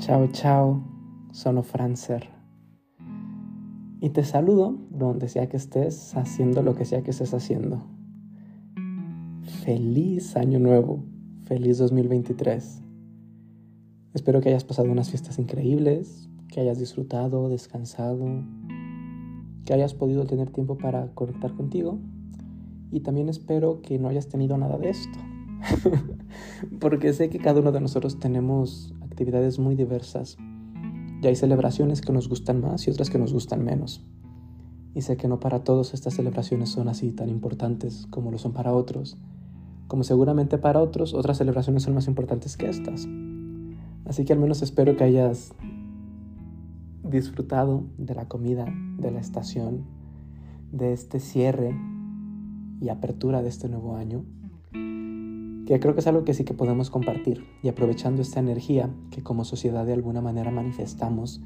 Ciao, ciao, sono Francer. Y te saludo donde sea que estés haciendo lo que sea que estés haciendo. Feliz año nuevo, feliz 2023. Espero que hayas pasado unas fiestas increíbles, que hayas disfrutado, descansado, que hayas podido tener tiempo para conectar contigo y también espero que no hayas tenido nada de esto. Porque sé que cada uno de nosotros tenemos actividades muy diversas. Y hay celebraciones que nos gustan más y otras que nos gustan menos. Y sé que no para todos estas celebraciones son así tan importantes como lo son para otros. Como seguramente para otros otras celebraciones son más importantes que estas. Así que al menos espero que hayas disfrutado de la comida, de la estación, de este cierre y apertura de este nuevo año, que creo que es algo que sí que podemos compartir y aprovechando esta energía que como sociedad de alguna manera manifestamos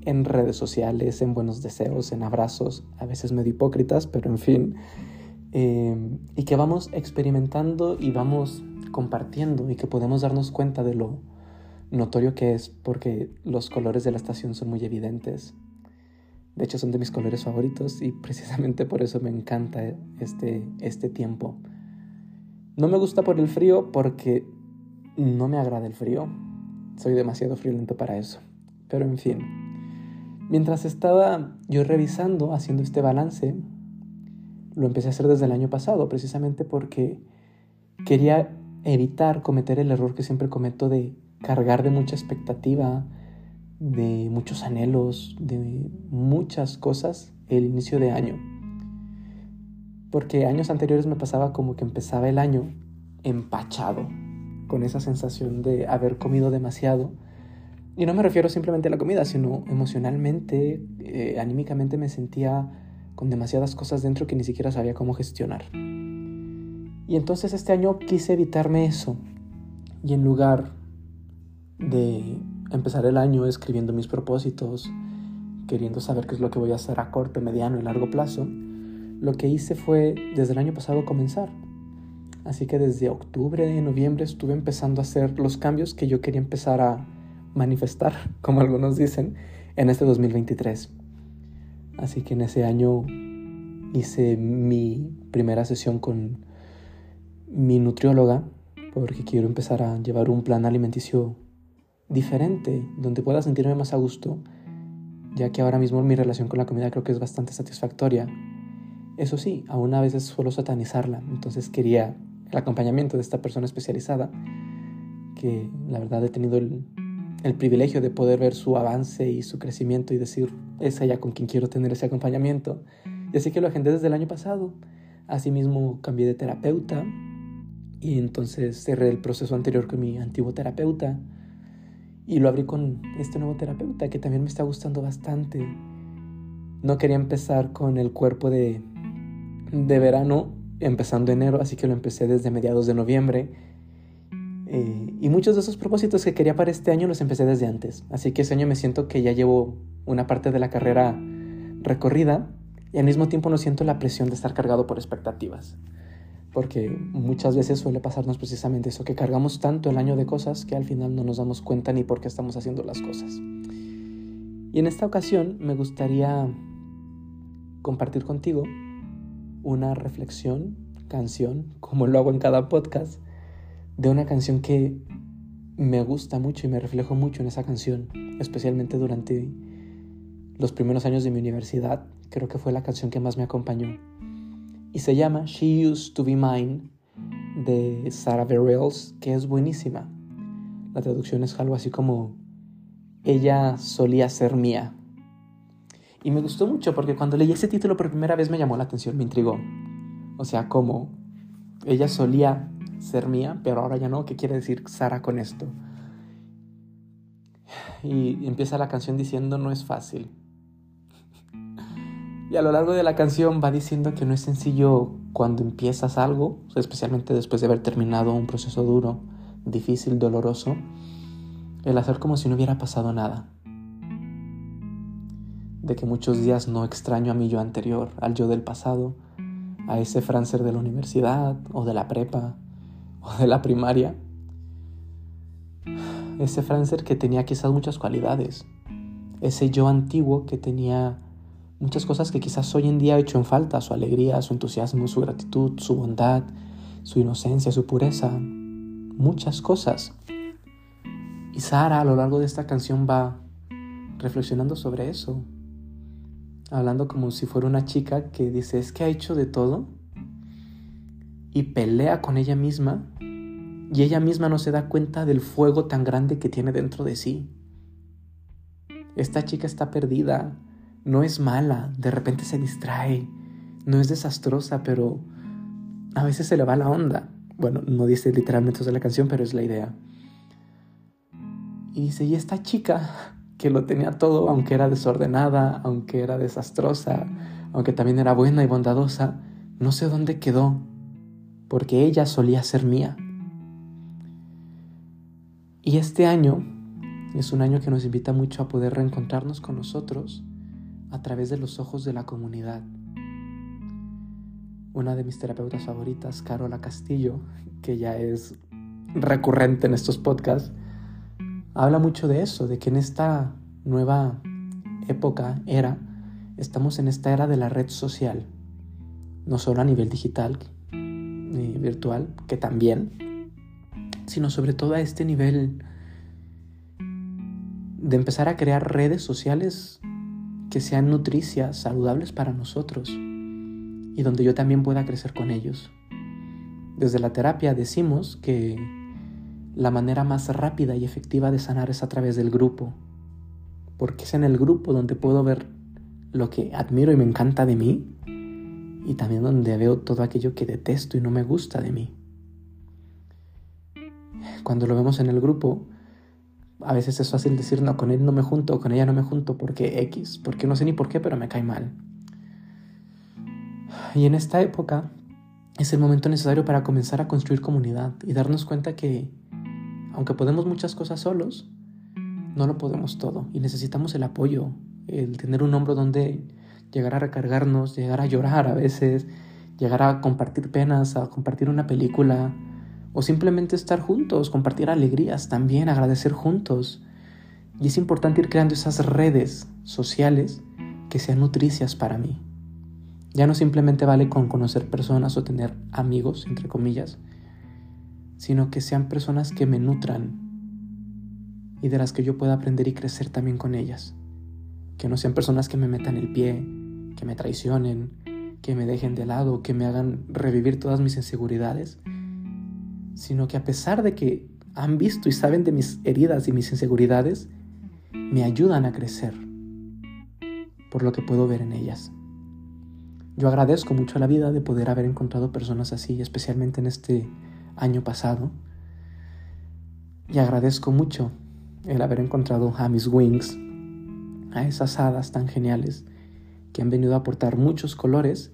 en redes sociales, en buenos deseos, en abrazos, a veces medio hipócritas, pero en fin, eh, y que vamos experimentando y vamos compartiendo y que podemos darnos cuenta de lo notorio que es porque los colores de la estación son muy evidentes. De hecho son de mis colores favoritos y precisamente por eso me encanta este, este tiempo. No me gusta por el frío porque no me agrada el frío. Soy demasiado friolento para eso. Pero en fin, mientras estaba yo revisando, haciendo este balance, lo empecé a hacer desde el año pasado, precisamente porque quería evitar cometer el error que siempre cometo de cargar de mucha expectativa, de muchos anhelos, de muchas cosas el inicio de año. Porque años anteriores me pasaba como que empezaba el año empachado, con esa sensación de haber comido demasiado. Y no me refiero simplemente a la comida, sino emocionalmente, eh, anímicamente me sentía con demasiadas cosas dentro que ni siquiera sabía cómo gestionar. Y entonces este año quise evitarme eso. Y en lugar de empezar el año escribiendo mis propósitos, queriendo saber qué es lo que voy a hacer a corto, mediano y largo plazo, lo que hice fue desde el año pasado comenzar. Así que desde octubre y noviembre estuve empezando a hacer los cambios que yo quería empezar a manifestar, como algunos dicen, en este 2023. Así que en ese año hice mi primera sesión con mi nutrióloga porque quiero empezar a llevar un plan alimenticio diferente, donde pueda sentirme más a gusto, ya que ahora mismo mi relación con la comida creo que es bastante satisfactoria. Eso sí, aún a veces suelo satanizarla, entonces quería el acompañamiento de esta persona especializada, que la verdad he tenido el, el privilegio de poder ver su avance y su crecimiento y decir, es ella con quien quiero tener ese acompañamiento. Y así que lo agendé desde el año pasado. Asimismo cambié de terapeuta y entonces cerré el proceso anterior con mi antiguo terapeuta y lo abrí con este nuevo terapeuta que también me está gustando bastante. No quería empezar con el cuerpo de, de verano empezando enero, así que lo empecé desde mediados de noviembre. Eh, y muchos de esos propósitos que quería para este año los empecé desde antes. Así que ese año me siento que ya llevo una parte de la carrera recorrida y al mismo tiempo no siento la presión de estar cargado por expectativas porque muchas veces suele pasarnos precisamente eso, que cargamos tanto el año de cosas que al final no nos damos cuenta ni por qué estamos haciendo las cosas. Y en esta ocasión me gustaría compartir contigo una reflexión, canción, como lo hago en cada podcast, de una canción que me gusta mucho y me reflejo mucho en esa canción, especialmente durante los primeros años de mi universidad. Creo que fue la canción que más me acompañó y se llama She Used to Be Mine de Sarah Bareilles, que es buenísima. La traducción es algo así como Ella solía ser mía. Y me gustó mucho porque cuando leí ese título por primera vez me llamó la atención, me intrigó. O sea, como ella solía ser mía, pero ahora ya no, ¿qué quiere decir Sara con esto? Y empieza la canción diciendo no es fácil. Y a lo largo de la canción va diciendo que no es sencillo cuando empiezas algo, especialmente después de haber terminado un proceso duro, difícil, doloroso, el hacer como si no hubiera pasado nada. De que muchos días no extraño a mi yo anterior, al yo del pasado, a ese Francer de la universidad o de la prepa o de la primaria. ese Francer que tenía quizás muchas cualidades, ese yo antiguo que tenía muchas cosas que quizás hoy en día ha hecho en falta, su alegría, su entusiasmo, su gratitud, su bondad, su inocencia, su pureza, muchas cosas. Y Sara a lo largo de esta canción va reflexionando sobre eso, hablando como si fuera una chica que dice, es que ha hecho de todo y pelea con ella misma y ella misma no se da cuenta del fuego tan grande que tiene dentro de sí. Esta chica está perdida, no es mala, de repente se distrae, no es desastrosa, pero a veces se le va la onda. Bueno, no dice literalmente eso de la canción, pero es la idea. Y dice, y esta chica que lo tenía todo, aunque era desordenada, aunque era desastrosa, aunque también era buena y bondadosa, no sé dónde quedó, porque ella solía ser mía. Y este año es un año que nos invita mucho a poder reencontrarnos con nosotros a través de los ojos de la comunidad. Una de mis terapeutas favoritas, Carola Castillo, que ya es recurrente en estos podcasts, habla mucho de eso, de que en esta nueva época, era, estamos en esta era de la red social, no solo a nivel digital y virtual, que también, sino sobre todo a este nivel de empezar a crear redes sociales que sean nutricias, saludables para nosotros y donde yo también pueda crecer con ellos. Desde la terapia decimos que la manera más rápida y efectiva de sanar es a través del grupo, porque es en el grupo donde puedo ver lo que admiro y me encanta de mí y también donde veo todo aquello que detesto y no me gusta de mí. Cuando lo vemos en el grupo, a veces es fácil decir, no, con él no me junto, con ella no me junto, porque X, porque no sé ni por qué, pero me cae mal. Y en esta época es el momento necesario para comenzar a construir comunidad y darnos cuenta que aunque podemos muchas cosas solos, no lo podemos todo y necesitamos el apoyo, el tener un hombro donde llegar a recargarnos, llegar a llorar a veces, llegar a compartir penas, a compartir una película o simplemente estar juntos, compartir alegrías también, agradecer juntos. Y es importante ir creando esas redes sociales que sean nutricias para mí. Ya no simplemente vale con conocer personas o tener amigos, entre comillas, sino que sean personas que me nutran y de las que yo pueda aprender y crecer también con ellas. Que no sean personas que me metan el pie, que me traicionen, que me dejen de lado, que me hagan revivir todas mis inseguridades, sino que a pesar de que han visto y saben de mis heridas y mis inseguridades, me ayudan a crecer por lo que puedo ver en ellas. Yo agradezco mucho a la vida de poder haber encontrado personas así, especialmente en este año pasado. Y agradezco mucho el haber encontrado a mis wings, a esas hadas tan geniales que han venido a aportar muchos colores,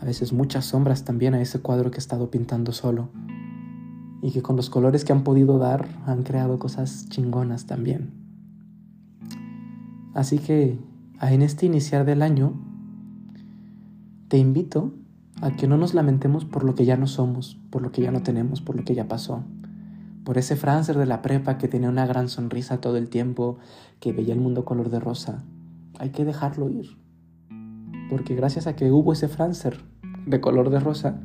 a veces muchas sombras también a ese cuadro que he estado pintando solo. Y que con los colores que han podido dar han creado cosas chingonas también. Así que en este iniciar del año, te invito a que no nos lamentemos por lo que ya no somos, por lo que ya no tenemos, por lo que ya pasó. Por ese Francer de la prepa que tenía una gran sonrisa todo el tiempo, que veía el mundo color de rosa. Hay que dejarlo ir. Porque gracias a que hubo ese Francer de color de rosa,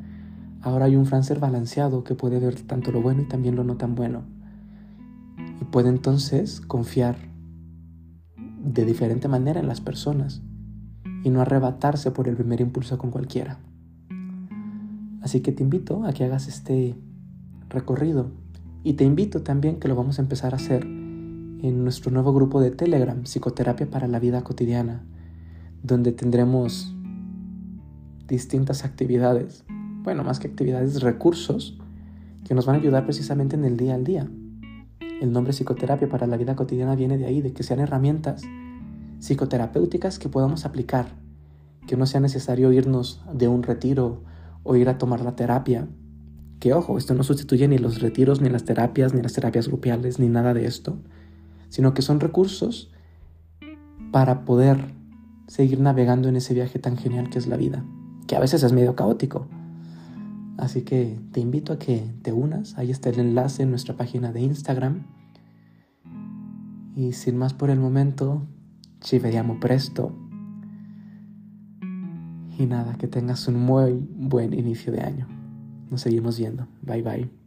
ahora hay un Francer balanceado que puede ver tanto lo bueno y también lo no tan bueno. Y puede entonces confiar de diferente manera en las personas y no arrebatarse por el primer impulso con cualquiera. Así que te invito a que hagas este recorrido y te invito también que lo vamos a empezar a hacer en nuestro nuevo grupo de Telegram, Psicoterapia para la Vida Cotidiana, donde tendremos distintas actividades, bueno, más que actividades, recursos que nos van a ayudar precisamente en el día al día. El nombre psicoterapia para la vida cotidiana viene de ahí, de que sean herramientas psicoterapéuticas que podamos aplicar, que no sea necesario irnos de un retiro o ir a tomar la terapia. Que ojo, esto no sustituye ni los retiros, ni las terapias, ni las terapias grupales, ni nada de esto, sino que son recursos para poder seguir navegando en ese viaje tan genial que es la vida, que a veces es medio caótico. Así que te invito a que te unas, ahí está el enlace en nuestra página de Instagram, Y sin más por el momento, ci vediamo presto. Y nada, que tengas un muy buen inicio de año. Nos seguimos viendo. Bye bye.